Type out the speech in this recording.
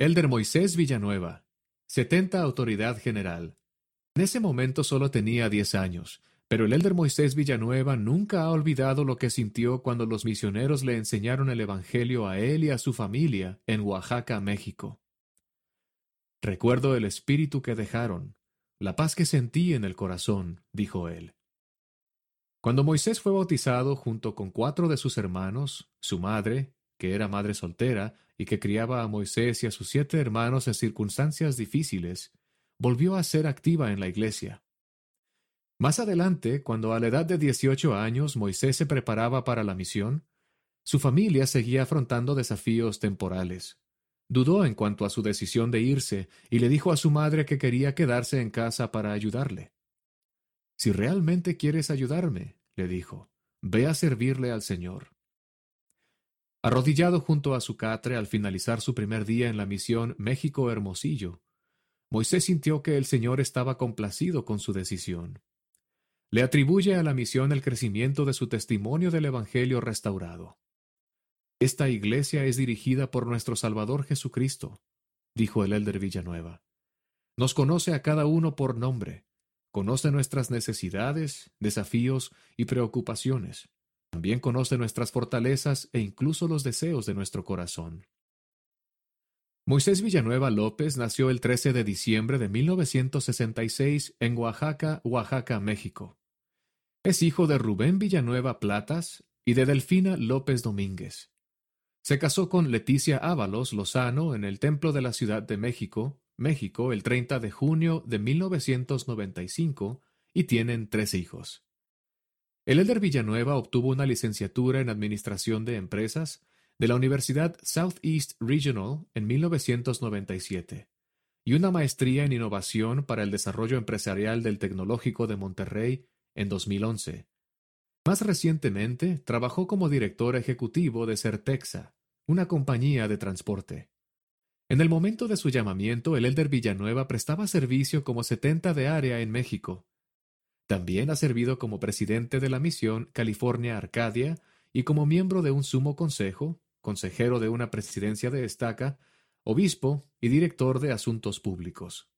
Elder Moisés Villanueva, 70 Autoridad General. En ese momento solo tenía 10 años, pero el elder Moisés Villanueva nunca ha olvidado lo que sintió cuando los misioneros le enseñaron el Evangelio a él y a su familia en Oaxaca, México. Recuerdo el espíritu que dejaron, la paz que sentí en el corazón, dijo él. Cuando Moisés fue bautizado junto con cuatro de sus hermanos, su madre, que era madre soltera y que criaba a Moisés y a sus siete hermanos en circunstancias difíciles, volvió a ser activa en la iglesia. Más adelante, cuando a la edad de 18 años Moisés se preparaba para la misión, su familia seguía afrontando desafíos temporales. Dudó en cuanto a su decisión de irse y le dijo a su madre que quería quedarse en casa para ayudarle. Si realmente quieres ayudarme, le dijo, ve a servirle al Señor. Arrodillado junto a su catre al finalizar su primer día en la misión México Hermosillo, Moisés sintió que el Señor estaba complacido con su decisión le atribuye a la misión el crecimiento de su testimonio del Evangelio restaurado. Esta iglesia es dirigida por nuestro Salvador Jesucristo, dijo el elder Villanueva. Nos conoce a cada uno por nombre, conoce nuestras necesidades, desafíos y preocupaciones. También conoce nuestras fortalezas e incluso los deseos de nuestro corazón. Moisés Villanueva López nació el 13 de diciembre de 1966 en Oaxaca, Oaxaca, México. Es hijo de Rubén Villanueva Platas y de Delfina López Domínguez. Se casó con Leticia Ábalos Lozano en el Templo de la Ciudad de México, México, el 30 de junio de 1995 y tienen tres hijos. El Elder Villanueva obtuvo una licenciatura en Administración de Empresas de la Universidad Southeast Regional en 1997 y una maestría en Innovación para el Desarrollo Empresarial del Tecnológico de Monterrey en 2011. Más recientemente, trabajó como director ejecutivo de Certexa, una compañía de transporte. En el momento de su llamamiento, el Elder Villanueva prestaba servicio como 70 de área en México. También ha servido como presidente de la misión California Arcadia y como miembro de un sumo consejo, consejero de una presidencia de estaca, obispo y director de asuntos públicos.